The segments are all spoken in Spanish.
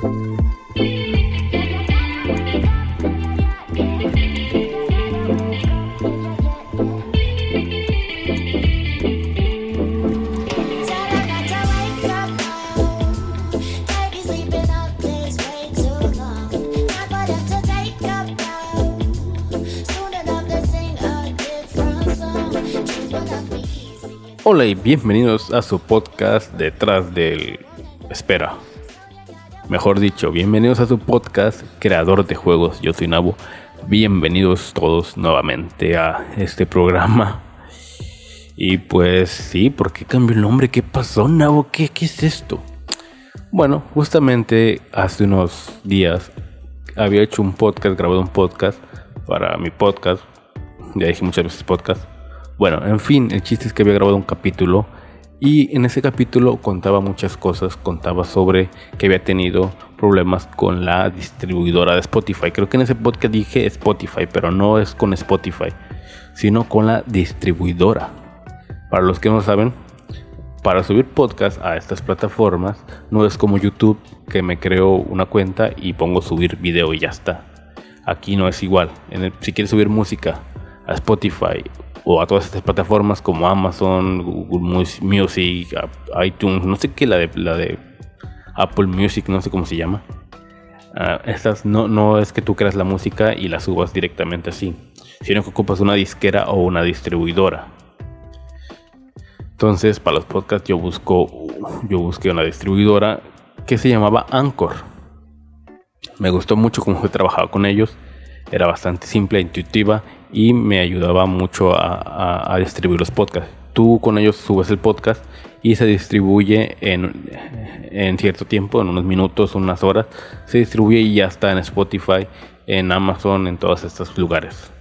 Hola y bienvenidos a su podcast detrás del... Espera. Mejor dicho, bienvenidos a su podcast creador de juegos. Yo soy Nabo. Bienvenidos todos nuevamente a este programa. Y pues sí, ¿por qué cambió el nombre? ¿Qué pasó, Nabo? ¿Qué, qué es esto? Bueno, justamente hace unos días había hecho un podcast, grabado un podcast para mi podcast. Ya dije muchas veces podcast bueno, en fin, el chiste es que había grabado un capítulo y en ese capítulo contaba muchas cosas, contaba sobre que había tenido problemas con la distribuidora de Spotify. Creo que en ese podcast dije Spotify, pero no es con Spotify, sino con la distribuidora. Para los que no saben, para subir podcast a estas plataformas no es como YouTube que me creo una cuenta y pongo subir video y ya está. Aquí no es igual. si quieres subir música a Spotify o a todas estas plataformas como Amazon, Google Music, iTunes, no sé qué, la de, la de Apple Music, no sé cómo se llama. Ah, estas no, no es que tú creas la música y la subas directamente así, sino que ocupas una disquera o una distribuidora. Entonces, para los podcasts yo busco, yo busqué una distribuidora que se llamaba Anchor. Me gustó mucho cómo se trabajaba con ellos. Era bastante simple, intuitiva y me ayudaba mucho a, distribuir los podcasts. Tú con ellos subes el podcast y se distribuye en, en, cierto tiempo, en unos minutos, unas horas. Se distribuye y ya está en Spotify, en Amazon, en todos estos lugares.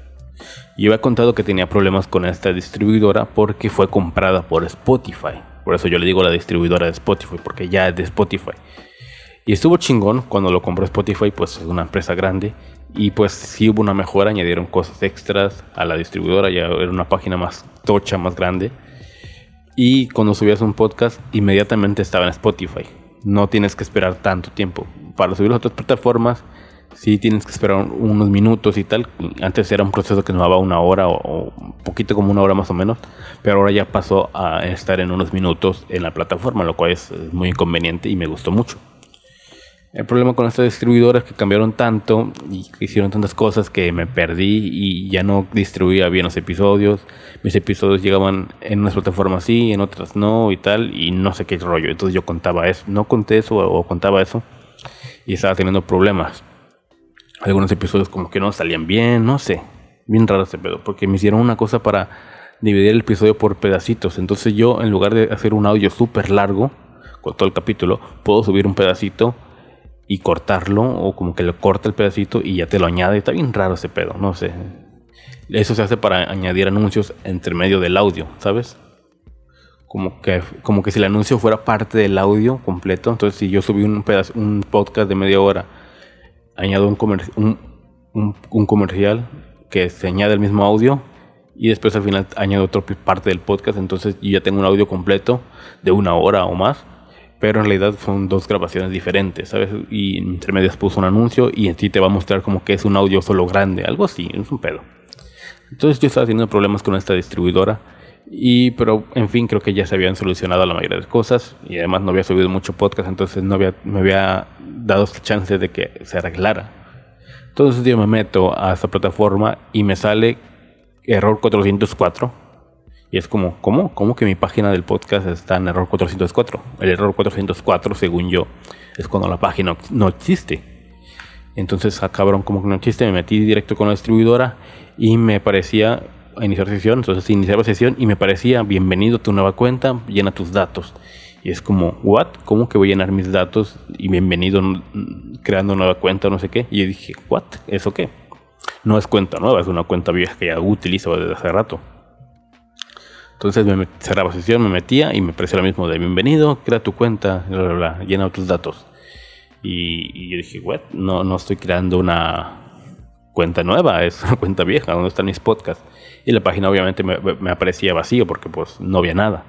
Yo he contado que tenía problemas con esta distribuidora porque fue comprada por Spotify. Por eso yo le digo la distribuidora de Spotify, porque ya es de Spotify. Y estuvo chingón cuando lo compró Spotify, pues es una empresa grande y pues sí hubo una mejora, añadieron cosas extras a la distribuidora, ya era una página más tocha, más grande. Y cuando subías un podcast, inmediatamente estaba en Spotify. No tienes que esperar tanto tiempo. Para subir a otras plataformas, sí tienes que esperar unos minutos y tal. Antes era un proceso que tomaba una hora o, un poquito como una hora más o menos. Pero ahora ya pasó a estar en unos minutos en la plataforma, lo cual es muy inconveniente y me gustó mucho. El problema con esta distribuidora es que cambiaron tanto y hicieron tantas cosas que me perdí y ya no distribuía bien los episodios. Mis episodios llegaban en unas plataformas sí, en otras no y tal, y no sé qué rollo. Entonces yo contaba eso, no conté eso o contaba eso y estaba teniendo problemas. Algunos episodios como que no salían bien, no sé. Bien raro ese pedo, porque me hicieron una cosa para dividir el episodio por pedacitos. Entonces yo, en lugar de hacer un audio súper largo, con todo el capítulo, puedo subir un pedacito y cortarlo o como que le corta el pedacito y ya te lo añade. Está bien raro ese pedo, no sé. Eso se hace para añadir anuncios entre medio del audio, ¿sabes? Como que, como que si el anuncio fuera parte del audio completo. Entonces, si yo subí un, pedazo, un podcast de media hora, añado un, un, un, comercial que se añade el mismo audio y después al final añado otra parte del podcast. Entonces, yo ya tengo un audio completo de una hora o más pero en realidad son dos grabaciones diferentes, ¿sabes? Y entre medias puso un anuncio y en sí te va a mostrar como que es un audio solo grande, algo así, es un pedo. Entonces yo estaba teniendo problemas con esta distribuidora y pero en fin creo que ya se habían solucionado la mayoría de cosas y además no había subido mucho podcast, entonces no había, me había dado chance de que se arreglara. Entonces yo me meto a esta plataforma y me sale error 404 y es como, ¿cómo? ¿Cómo que mi página del podcast está en error 404? El error 404, según yo, es cuando la página no existe. Entonces, ah, cabrón, como que no existe, me metí directo con la distribuidora y me parecía iniciar sesión. Entonces, iniciaba sesión y me parecía, bienvenido a tu nueva cuenta, llena tus datos. Y es como, ¿what? ¿Cómo que voy a llenar mis datos y bienvenido creando nueva cuenta, no sé qué? Y yo dije, ¿what? ¿Eso qué? No es cuenta nueva, es una cuenta vieja que ya utilizo desde hace rato. Entonces me cerraba sesión, me metía y me parecía lo mismo de bienvenido, crea tu cuenta, bla, bla, bla, llena tus datos. Y, yo dije, what? No, no estoy creando una cuenta nueva, es una cuenta vieja, donde están mis podcasts. Y la página obviamente me, aparecía vacío porque pues no había nada.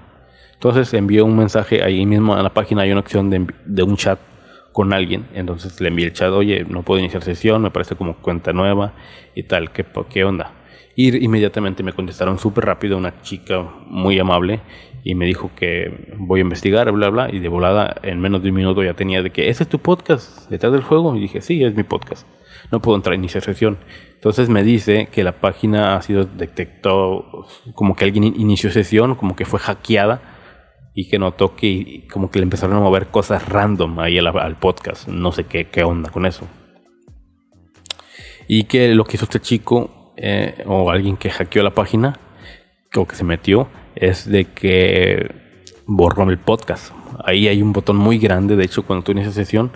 Entonces envió un mensaje ahí mismo en la página hay una opción de, de un chat con alguien. Entonces le envié el chat, oye, no puedo iniciar sesión, me parece como cuenta nueva y tal, ¿qué, qué onda? Y inmediatamente me contestaron súper rápido una chica muy amable y me dijo que voy a investigar, bla, bla, y de volada en menos de un minuto ya tenía de que ese es tu podcast detrás del juego. Y dije, sí, es mi podcast. No puedo entrar a iniciar sesión. Entonces me dice que la página ha sido detectado como que alguien inició sesión, como que fue hackeada y que notó que como que le empezaron a mover cosas random ahí al, podcast. No sé qué, qué onda con eso. Y que lo que hizo este chico eh, o alguien que hackeó la página o que se metió es de que borró el podcast. Ahí hay un botón muy grande, de hecho cuando tú inicias sesión,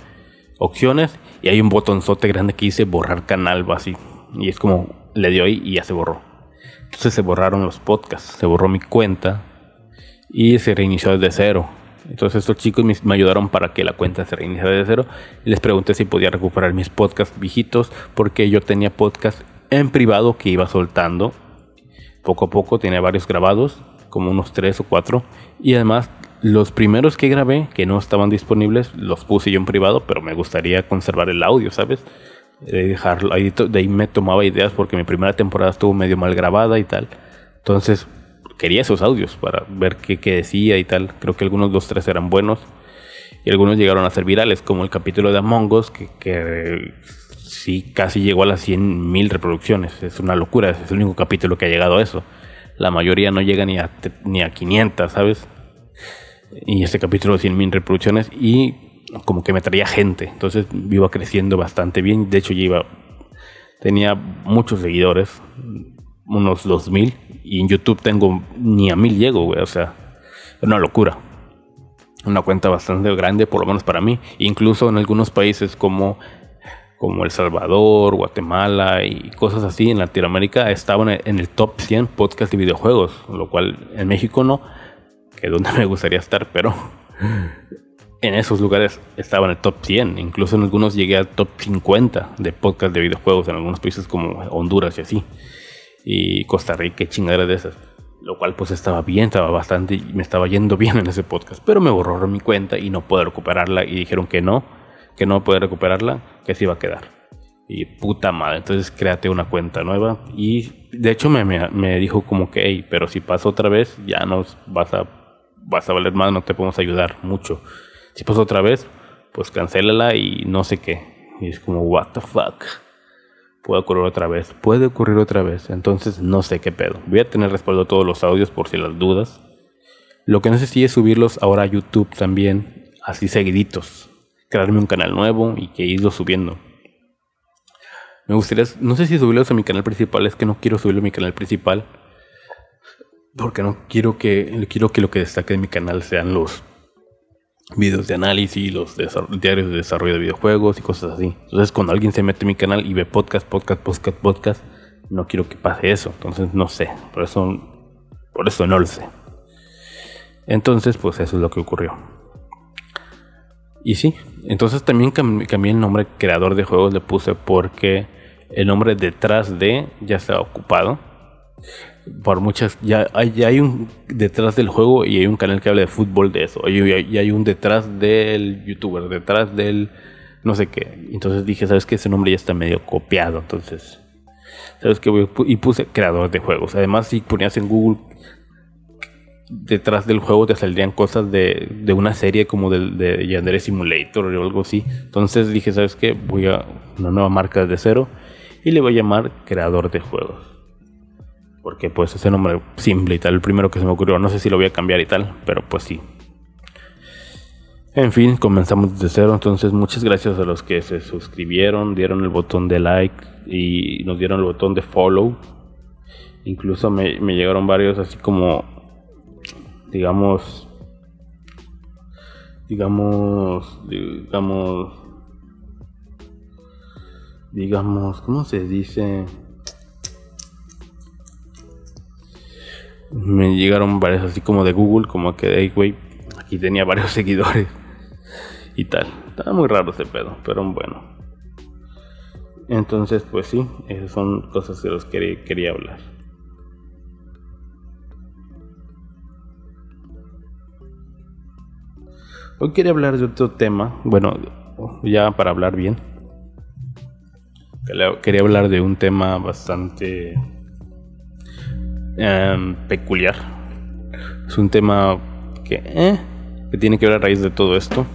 opciones y hay un botonzote grande que dice borrar canal o así. Y es como le dio ahí y ya se borró. Entonces se borraron los podcasts, se borró mi cuenta y se reinició desde cero. Entonces estos chicos me, ayudaron para que la cuenta se reiniciara desde cero. Les pregunté si podía recuperar mis podcasts viejitos porque yo tenía podcasts en privado que iba soltando. Poco a poco tenía varios grabados, como unos tres o cuatro. Y además los primeros que grabé que no estaban disponibles los puse yo en privado, pero me gustaría conservar el audio, ¿sabes? De dejarlo ahí, de ahí me tomaba ideas porque mi primera temporada estuvo medio mal grabada y tal. Entonces quería esos audios para ver qué, qué decía y tal. Creo que algunos dos, tres eran buenos. Y algunos llegaron a ser virales, como el capítulo de Among Us, que, que sí casi llegó a las 100.000 reproducciones. Es una locura, es el único capítulo que ha llegado a eso. La mayoría no llega ni a, ni a 500, ¿sabes? Y este capítulo de 100.000 reproducciones y como que me traía gente. Entonces iba creciendo bastante bien. De hecho, yo iba, tenía muchos seguidores, unos 2.000. Y en YouTube tengo ni a 1.000 llego, güey. O sea, una locura. Una cuenta bastante grande, por lo menos para mí. Incluso en algunos países como como El Salvador, Guatemala y cosas así en Latinoamérica estaban en el top 100 podcast de videojuegos, lo cual en México no, que es donde me gustaría estar, pero en esos lugares estaba en el top 100, incluso en algunos llegué al top 50 de podcast de videojuegos en algunos países como Honduras y así, y Costa Rica y chingaderas de esas. Lo cual pues estaba bien, estaba bastante, me estaba yendo bien en ese podcast, pero me borraron mi cuenta y no puedo recuperarla y dijeron que no, que no puede recuperarla, que se iba a quedar. Y puta madre, entonces créate una cuenta nueva. Y de hecho me, me, dijo como que, pero si pasa otra vez, ya nos vas a, vas a valer más, no te podemos ayudar mucho. Si pasa otra vez, pues cancélala y no sé qué. Y es como, what the fuck. Puede ocurrir otra vez, puede ocurrir otra vez. Entonces no sé qué pedo. Voy a tener respaldo a todos los audios por si las dudas. Lo que no sé si es subirlos ahora a YouTube también, así seguiditos crearme un canal nuevo y que irlo subiendo. Me gustaría, no sé si subirlos a mi canal principal, es que no quiero subirlo a mi canal principal. Porque no quiero que, quiero que lo que destaque de mi canal sean los videos de análisis, los diarios de desarrollo de videojuegos y cosas así. Entonces cuando alguien se mete en mi canal y ve podcast, podcast, podcast, podcast, no quiero que pase eso. Entonces no sé, por eso, por eso no lo sé. Entonces pues eso es lo que ocurrió. Y sí, entonces también cambié el nombre creador de juegos, le puse porque el nombre detrás de ya estaba ocupado. Por muchas, ya hay, hay un detrás del juego y hay un canal que habla de fútbol de eso. Y hay, un detrás del youtuber, detrás del no sé qué. Entonces dije, ¿sabes qué? Ese nombre ya está medio copiado. Entonces, ¿sabes qué? Y puse creador de juegos. Además, si ponías en Google detrás del juego te saldrían cosas de, de una serie como de, de Yandere Simulator o algo así. Entonces dije, ¿sabes qué? Voy a una nueva marca desde cero y le voy a llamar creador de juegos. Porque pues ese nombre simple y tal, el primero que se me ocurrió, no sé si lo voy a cambiar y tal, pero pues sí. En fin, comenzamos desde cero, entonces muchas gracias a los que se suscribieron, dieron el botón de like y nos dieron el botón de follow. Incluso me llegaron varios así como digamos, digamos, digamos, digamos, ¿cómo se dice? Me llegaron varios así como de Google, como que, hey, güey, aquí tenía varios seguidores y tal. Estaba muy raro ese pedo, pero bueno. Entonces, pues sí, esas son cosas de las que quería hablar. Hoy quería hablar de otro tema. Bueno, ya para hablar bien. Quería hablar de un tema bastante em, peculiar. Es un tema que, eh, que tiene que ver a raíz de todo esto.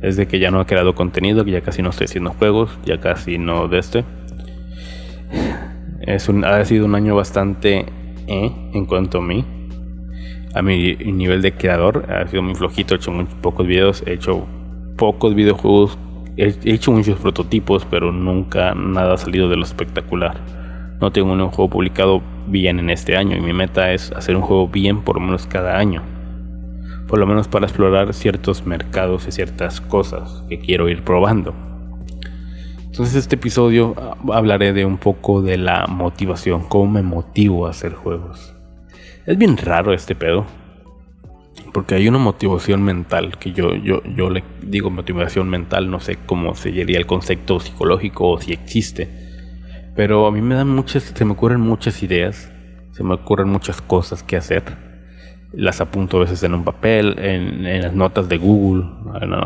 Es de que ya no he creado contenido, que ya casi no estoy haciendo juegos, ya casi no de este. Es un, ha sido un año bastante eh, en cuanto a mí. A mi nivel de creador ha sido muy flojito, he hecho muy pocos videos, he hecho pocos videojuegos he hecho muchos prototipos, pero nunca nada ha salido de lo espectacular. No tengo un juego publicado bien en este año y mi meta es hacer un juego bien por lo menos cada año. Por lo menos para explorar ciertos mercados y ciertas cosas que quiero ir probando. Entonces este episodio ah, hablaré de un poco de la motivación, cómo me motivo a hacer juegos. Es bien raro este pedo, porque hay una motivación mental, que yo, yo, yo le digo motivación mental, no sé cómo sería el concepto psicológico o si existe. Pero a mí me dan muchas, se me ocurren muchas ideas, se me ocurren muchas cosas que hacer. Las apunto a veces en un papel, en, las notas de Google,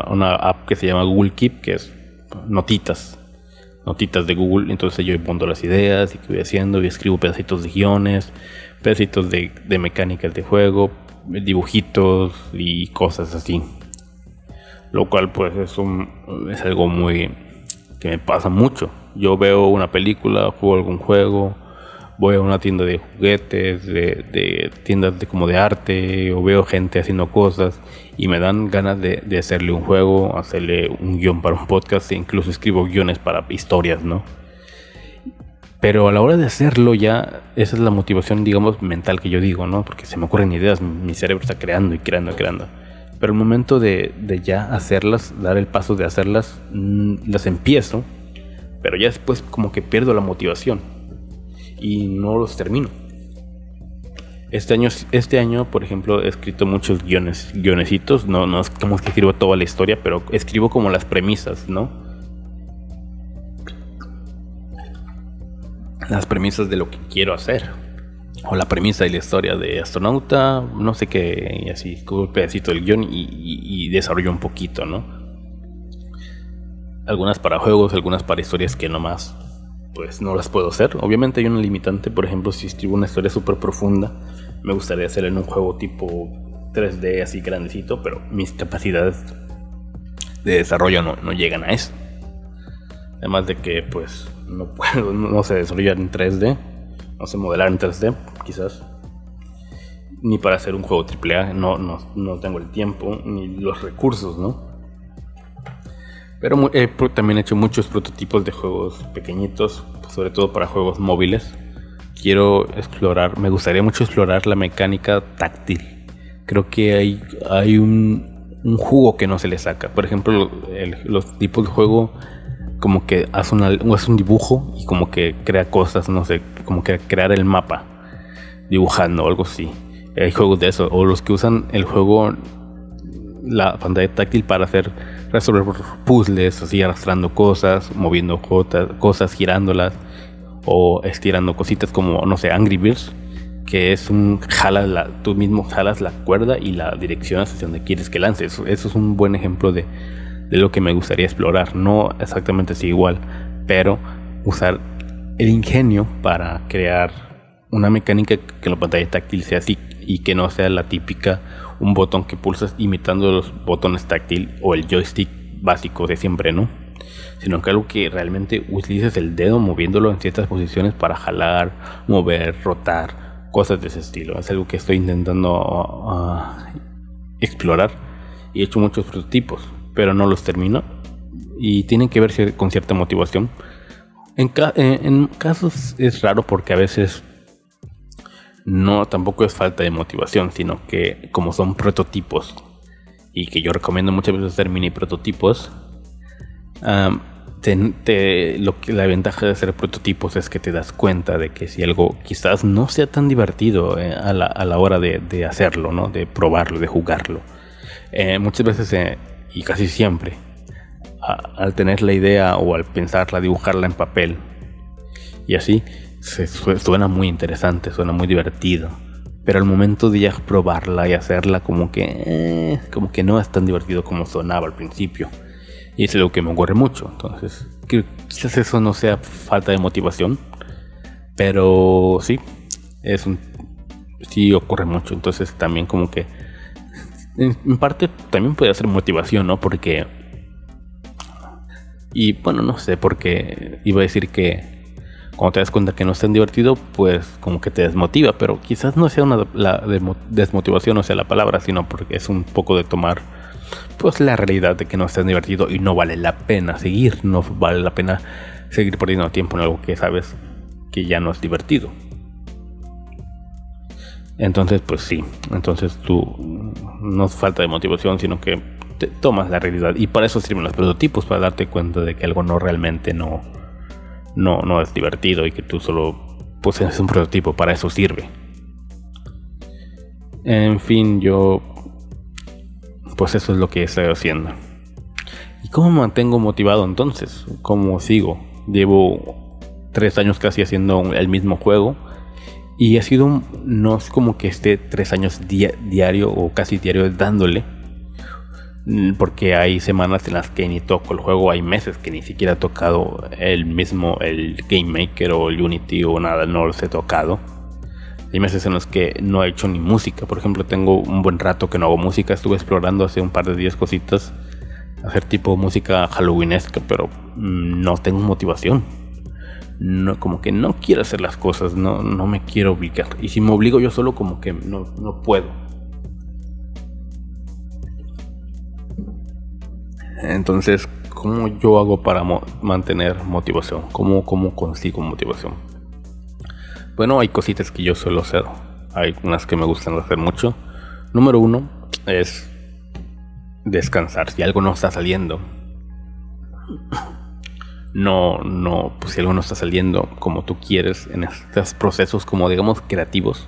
una, app que se llama Google Keep, que es notitas, notitas de Google. Entonces yo pongo las ideas y qué voy haciendo y escribo pedacitos de guiones, pedacitos de, de mecánicas de juego, dibujitos y cosas así. Lo cual pues es, algo muy que me pasa mucho. Yo veo una película, juego algún juego, voy a una tienda de juguetes, de, tiendas de como de arte, o veo gente haciendo cosas y me dan ganas de, de hacerle un juego, hacerle un guion para un podcast e incluso escribo guiones para historias, ¿no? Pero a la hora de hacerlo ya, esa es la motivación, digamos, mental que yo digo, ¿no? Porque se me ocurren ideas, mi cerebro está creando y creando y creando. Pero el momento de, ya hacerlas, dar el paso de hacerlas, mm, las empiezo, pero ya después como que pierdo la motivación y no los termino. Este año, este año, por ejemplo, he escrito muchos guiones, guionecitos, no, no es como que escribo toda la historia, pero escribo como las premisas, ¿no? Las premisas de lo que quiero hacer. O la premisa y la historia de astronauta, no sé qué, y así, un pedacito del guion y, desarrollo un poquito, ¿no? Algunas para juegos, algunas para historias que nomás, pues no las puedo hacer. Obviamente hay una limitante, por ejemplo, si escribo una historia súper profunda, me gustaría hacer en un juego tipo 3D así grandecito, pero mis capacidades de desarrollo no, no llegan a eso. Además de que, pues, no puedo, no sé desarrollar en 3D, no sé modelar en 3D, quizás. Ni para hacer un juego AAA, no, no, no tengo el tiempo ni los recursos, ¿no? Pero he también hecho muchos prototipos de juegos pequeñitos, sobre todo para juegos móviles. Quiero explorar, me gustaría mucho explorar la mecánica táctil. Creo que hay, hay un, un jugo que no se le saca. Por ejemplo, los tipos de juego como que hace, un dibujo y como que crea cosas, no sé, como que crear el mapa dibujando algo así. Hay juegos de eso, o los que usan el juego, la pantalla táctil para hacer resolver puzzles, así arrastrando cosas, moviendo cosas, girándolas o estirando cositas como, no sé, Angry Birds, que es un jalas la, tú mismo jalas la cuerda y la dirección hacia donde quieres que lance. eso es un buen ejemplo de de lo que me gustaría explorar. No exactamente así igual, pero usar el ingenio para crear una mecánica que la pantalla táctil sea así y que no sea la típica un botón que pulsas imitando los botones táctil o el joystick básico de siempre, ¿no? Sino que algo que realmente utilices el dedo moviéndolo en ciertas posiciones para jalar, mover, rotar, cosas de ese estilo. Es algo que estoy intentando ah, explorar y he hecho muchos prototipos pero no los termino. Y tienen que ver con cierta motivación. En, en, casos es raro porque a veces no tampoco es falta de motivación, sino que como son prototipos y que yo recomiendo muchas veces hacer mini prototipos, lo que, la ventaja de hacer prototipos es que te das cuenta de que si algo quizás no sea tan divertido eh, a, la, a, la, hora de, de, hacerlo, ¿no? de probarlo, de jugarlo, eh, muchas veces eh, y casi siempre, al tener la idea o al pensarla, dibujarla en papel y así, suena muy interesante, suena muy divertido. Pero al momento de ya probarla y hacerla, como que, eh, como que no es tan divertido como sonaba al principio. Y es algo que me ocurre mucho. Entonces, quizás eso no sea falta de motivación. Pero sí, es un, sí ocurre mucho. Entonces también como que en parte también puede ser motivación, ¿no? Porque... Y bueno, no sé, porque iba a decir que cuando te das cuenta que no es tan divertido, pues como que te desmotiva, pero quizás no sea una la desmotivación, o sea, la palabra, sino porque es un poco de tomar pues la realidad de que no es divertido y no vale la pena seguir, no vale la pena seguir perdiendo tiempo en algo que sabes que ya no es divertido. Entonces, pues sí, entonces tú no es falta de motivación, sino que te tomas la realidad y para eso sirven los prototipos, para darte cuenta de que algo no realmente no, no, no es divertido y que tú solo pues es un prototipo, para eso sirve. En fin, yo pues eso es lo que estoy haciendo. ¿Y cómo me mantengo motivado entonces? ¿Cómo sigo? Llevo tres años casi haciendo el mismo juego y ha sido, no es como que esté tres años diario o casi diario dándole Mm, porque hay semanas en las que ni toco el juego, hay meses que ni siquiera he tocado el mismo, el Game Maker o el Unity o nada, no los he tocado. Hay meses en los que no he hecho ni música, por ejemplo, tengo un buen rato que no hago música, estuve explorando hace un par de días cositas, hacer tipo música halloweenesca, pero mm, no tengo motivación. No, como que no quiero hacer las cosas, no, no me quiero obligar. Y si me obligo yo solo, como que no, no puedo. Entonces, ¿cómo yo hago para mantener motivación? ¿Cómo, ¿Cómo consigo motivación? Bueno, hay cositas que yo suelo hacer. Hay unas que me gustan hacer mucho. Número uno es descansar. Si algo no está saliendo, no, no, pues si algo no está saliendo como tú quieres en estos procesos como digamos creativos,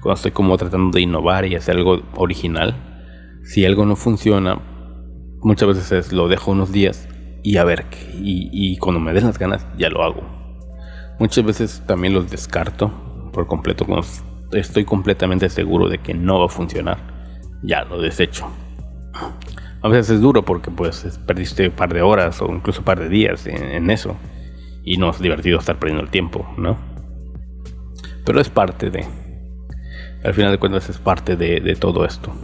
cuando estoy como tratando de innovar y hacer algo original, si algo no funciona, muchas veces lo dejo unos días y a ver, y, y cuando me den las ganas ya lo hago. Muchas veces también los descarto por completo cuando estoy completamente seguro de que no va a funcionar. Ya lo desecho. A veces es duro porque pues perdiste par de horas o incluso par de días en, eso. Y no es divertido estar perdiendo el tiempo, ¿no? Pero es parte de... Al final de cuentas es parte de, todo esto.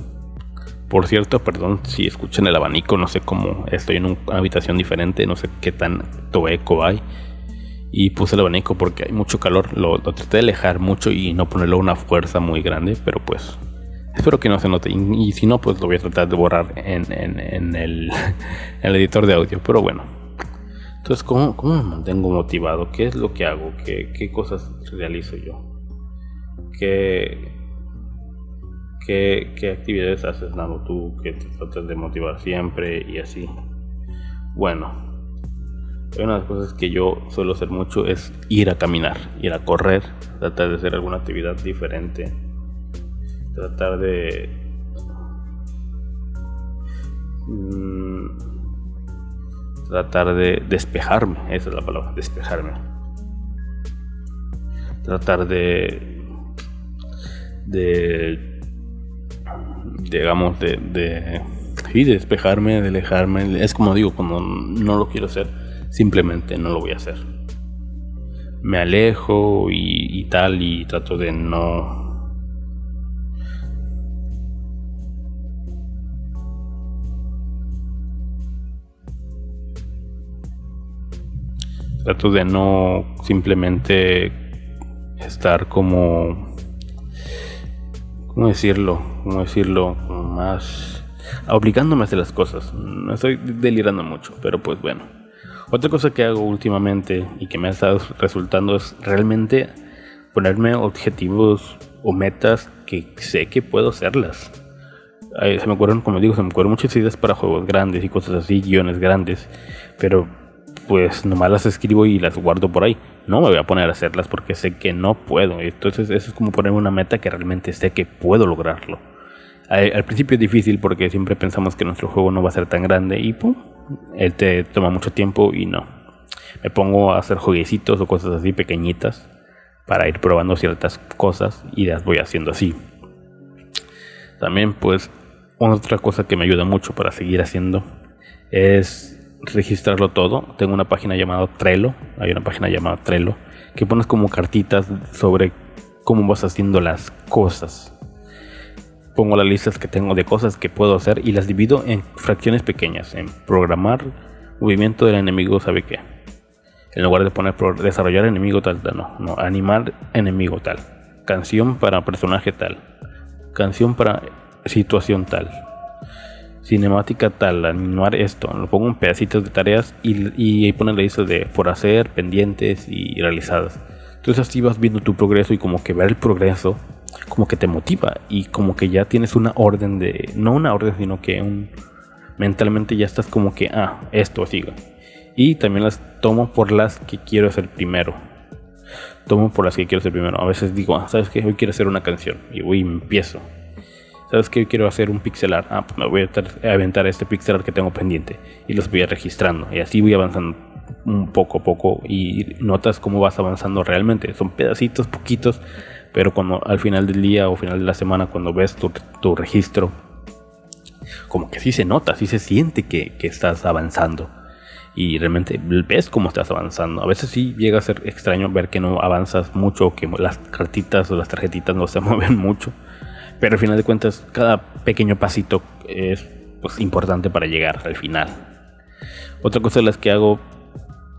Por cierto, perdón si escuchan el abanico, no sé cómo, estoy en una habitación diferente, no sé qué tanto eco hay. Y puse el abanico porque hay mucho calor, lo, traté de alejar mucho y no ponerlo una fuerza muy grande, pero pues espero que no se note. Y, si no, pues lo voy a tratar de borrar en, el, editor de audio, pero bueno. Entonces, ¿cómo, ¿cómo, me mantengo motivado? ¿Qué es lo que hago? ¿Qué, cosas realizo yo? ¿Qué, ¿Qué, actividades haces, Nando, tú que te tratas de motivar siempre y así? Bueno, una de las cosas que yo suelo hacer mucho es ir a caminar, ir a correr, tratar de hacer alguna actividad diferente, tratar de... Mm, tratar de despejarme, esa es la palabra, despejarme. Tratar de... de digamos, de, de, despejarme, de alejarme. Es como digo, cuando no lo quiero hacer, simplemente no lo voy a hacer. Me alejo y, y tal y trato de no... Trato de no simplemente estar como ¿cómo decirlo? ¿Cómo decirlo? más obligándome a hacer las cosas. No estoy delirando mucho, pero pues bueno. Otra cosa que hago últimamente y que me ha estado resultando es realmente ponerme objetivos o metas que sé que puedo hacerlas. se me ocurren, como digo, se me ocurren muchas ideas para juegos grandes y cosas así, guiones grandes, pero pues nomás las escribo y las guardo por ahí. No me voy a poner a hacerlas porque sé que no puedo. Entonces eso es como ponerme una meta que realmente sé que puedo lograrlo. Al, principio es difícil porque siempre pensamos que nuestro juego no va a ser tan grande y pum, él te toma mucho tiempo y no. Me pongo a hacer jueguecitos o cosas así pequeñitas para ir probando ciertas cosas y las voy haciendo así. También pues otra cosa que me ayuda mucho para seguir haciendo es registrarlo todo. Tengo una página llamada Trello, hay una página llamada Trello, que pones como cartitas sobre cómo vas haciendo las cosas. Pongo las listas que tengo de cosas que puedo hacer y las divido en fracciones pequeñas, en programar, movimiento del enemigo, ¿sabe qué? En lugar de poner desarrollar enemigo tal, tal, no, no, animar enemigo tal, canción para personaje tal, canción para situación tal, cinemática tal, animar esto, lo pongo en pedacitos de tareas y, y ahí pone la lista de por hacer, pendientes y realizadas. Entonces así vas viendo tu progreso y como que ver el progreso como que te motiva y como que ya tienes una orden de, no una orden, sino que un, mentalmente ya estás como que, ah, esto siga. Y también las tomo por las que quiero hacer primero. Tomo por las que quiero hacer primero. A veces digo, ah, ¿sabes qué? Hoy quiero hacer una canción. Y voy empiezo. ¿Sabes qué? Quiero hacer un pixel art. Ah, pues me voy a aventar este pixel art que tengo pendiente. Y los voy a registrando. Y así voy avanzando un poco a poco. Y notas cómo vas avanzando realmente. Son pedacitos, poquitos. Pero cuando al final del día o final de la semana, cuando ves tu, tu registro como que sí se nota, sí se siente que, estás avanzando. Y realmente ves cómo estás avanzando. A veces sí llega a ser extraño ver que no avanzas mucho, que las cartitas o las tarjetitas no se mueven mucho. Pero al final de cuentas, cada pequeño pasito es pues, importante para llegar al final. Otra cosa de las que hago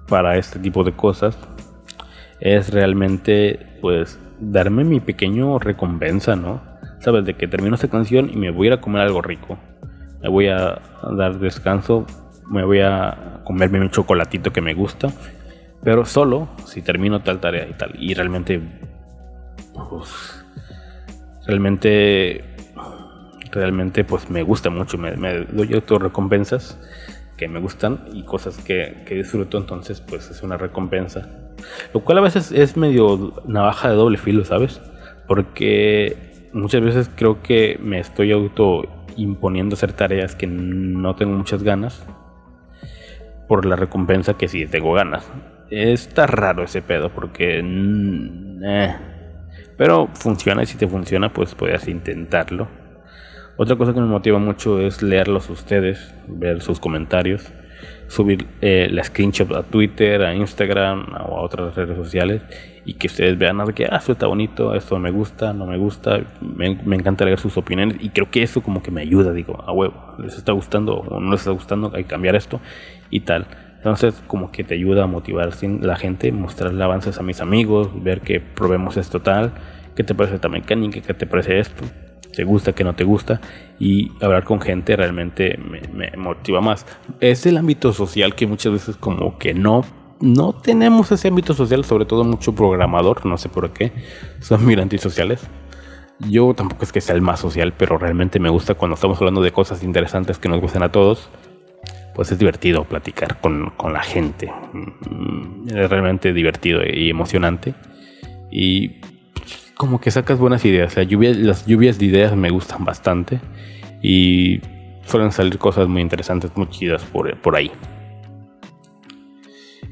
para este tipo de cosas es realmente pues darme mi pequeño recompensa, ¿no? Sabes, de que termino esta canción y me voy a ir a comer algo rico me voy a dar descanso, me voy a comerme mi chocolatito que me gusta, pero solo si termino tal tarea y tal. Y realmente, pues, realmente, realmente, pues me gusta mucho, me, doy otras recompensas que me gustan y cosas que, que, disfruto, entonces pues es una recompensa. Lo cual a veces es medio navaja de doble filo, ¿sabes? Porque muchas veces creo que me estoy auto imponiendo hacer tareas que no tengo muchas ganas por la recompensa que sí tengo ganas. Está raro ese pedo porque... Mm, eh. Pero funciona y si te funciona pues puedes intentarlo. Otra cosa que me motiva mucho es leerlos ustedes, ver sus comentarios, subir eh, la screenshot a Twitter, a Instagram o a otras redes sociales y que ustedes vean algo que, ah, esto está bonito, esto me gusta, no me gusta, me, encanta leer sus opiniones y creo que eso como que me ayuda, digo, a huevo, les está gustando o no les está gustando, hay que cambiar esto y tal. Entonces como que te ayuda a motivar la gente, mostrarle avances a mis amigos, ver que probemos esto tal, qué te parece esta mecánica, qué te parece esto, te gusta, qué no te gusta y hablar con gente realmente me, me motiva más. Es el ámbito social que muchas veces como que no no tenemos ese ámbito social, sobre todo mucho programador, no sé por qué, son muy antisociales. Yo tampoco es que sea el más social, pero realmente me gusta cuando estamos hablando de cosas interesantes que nos gustan a todos. Pues es divertido platicar con, la gente. Mm, es realmente divertido y emocionante. Y como que sacas buenas ideas. las lluvias de ideas me gustan bastante. Y suelen salir cosas muy interesantes, muy chidas por, por ahí.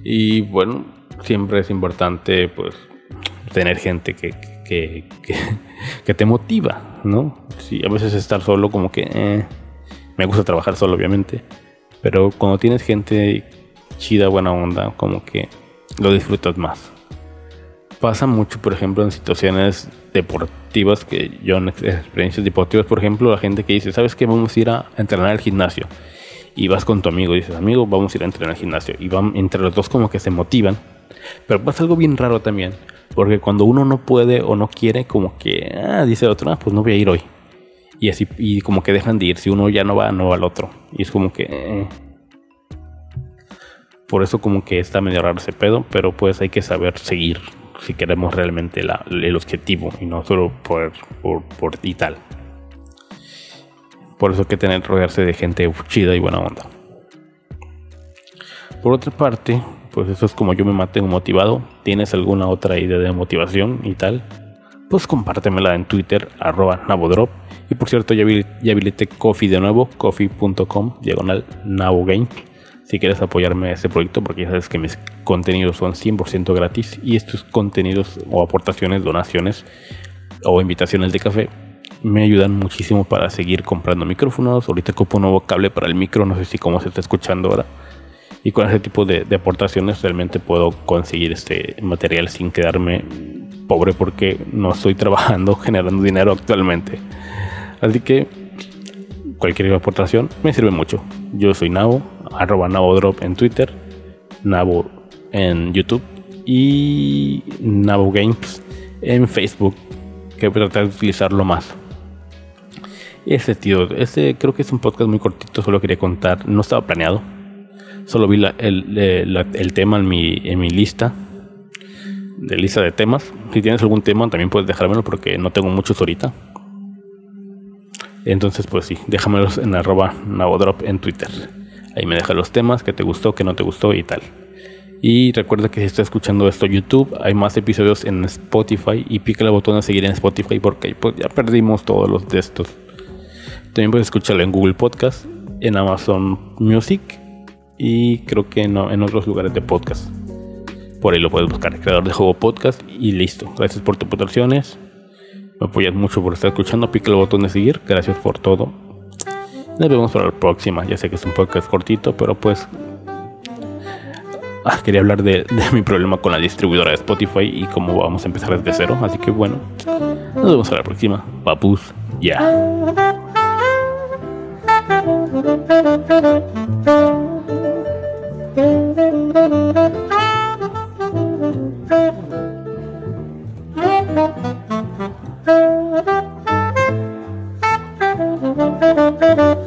Y bueno, siempre es importante pues tener gente que, que, que, te motiva, ¿no? Sí, a veces estar solo como que eh, me gusta trabajar solo obviamente, pero cuando tienes gente chida, buena onda, como que lo disfrutas más. Pasa mucho, por ejemplo, en situaciones deportivas que yo en experiencias deportivas, por ejemplo, la gente que dice, ¿sabes qué? Vamos a ir a entrenar al gimnasio y vas con tu amigo y dices, amigo, vamos a ir a entrenar al gimnasio. Y van entre los dos como que se motivan. Pero pasa algo bien raro también. Porque cuando uno no puede o no quiere, como que, ah, dice el otro, ah, pues no voy a ir hoy. Y así, y como que dejan de ir. Si uno ya no va, no va al otro. Y es como que... Eh. Por eso como que está medio raro ese pedo, pero pues hay que saber seguir si queremos realmente el objetivo y no solo por, por, por y tal. Por eso hay que tener rodearse de gente chida y buena onda. Por otra parte, pues eso es como yo me mantengo motivado. ¿Tienes alguna otra idea de motivación y tal? Pues compártemela en Twitter, arroba Navodrop. Y por cierto, ya, habilité Coffee de nuevo, coffee.com, diagonal Navogame. Si quieres apoyarme a este proyecto, porque ya sabes que mis contenidos son 100% gratis y estos contenidos o aportaciones, donaciones o invitaciones de café me ayudan muchísimo para seguir comprando micrófonos. Ahorita ocupo un nuevo cable para el micro, no sé si cómo se está escuchando ahora. Y con ese tipo de, aportaciones realmente puedo conseguir este material sin quedarme pobre porque no estoy trabajando generando dinero actualmente. Así que cualquier aportación me sirve mucho. Yo soy Nabo, arroba NaboDrop en Twitter, Nabo en YouTube y Nabo Games en Facebook, que voy a tratar de utilizarlo más. Ese tío, este creo que es un podcast muy cortito, solo quería contar, no estaba planeado, solo vi el, tema en mi, en mi lista, de lista de temas. Si tienes algún tema también puedes dejármelo porque no tengo muchos ahorita. Entonces pues sí, déjamelos en arroba navodrop en Twitter. Ahí me deja los temas que te gustó, que no te gustó y tal. Y recuerda que si estás escuchando esto en YouTube, hay más episodios en Spotify y pica el botón de seguir en Spotify porque pues, ya perdimos todos los de estos. También puedes escucharlo en Google Podcast, en Amazon Music y creo que no, en otros lugares de podcast. Por ahí lo puedes buscar, creador de juego podcast y listo. Gracias por tus aportaciones. Me apoyas mucho por estar escuchando. Pica el botón de seguir. Gracias por todo. Nos vemos para la próxima. Ya sé que es un podcast cortito, pero pues Ah, quería hablar de, mi problema con la distribuidora de Spotify y cómo vamos a empezar desde cero. Así que bueno, nos vemos a la próxima. Papus, ya. Thank you.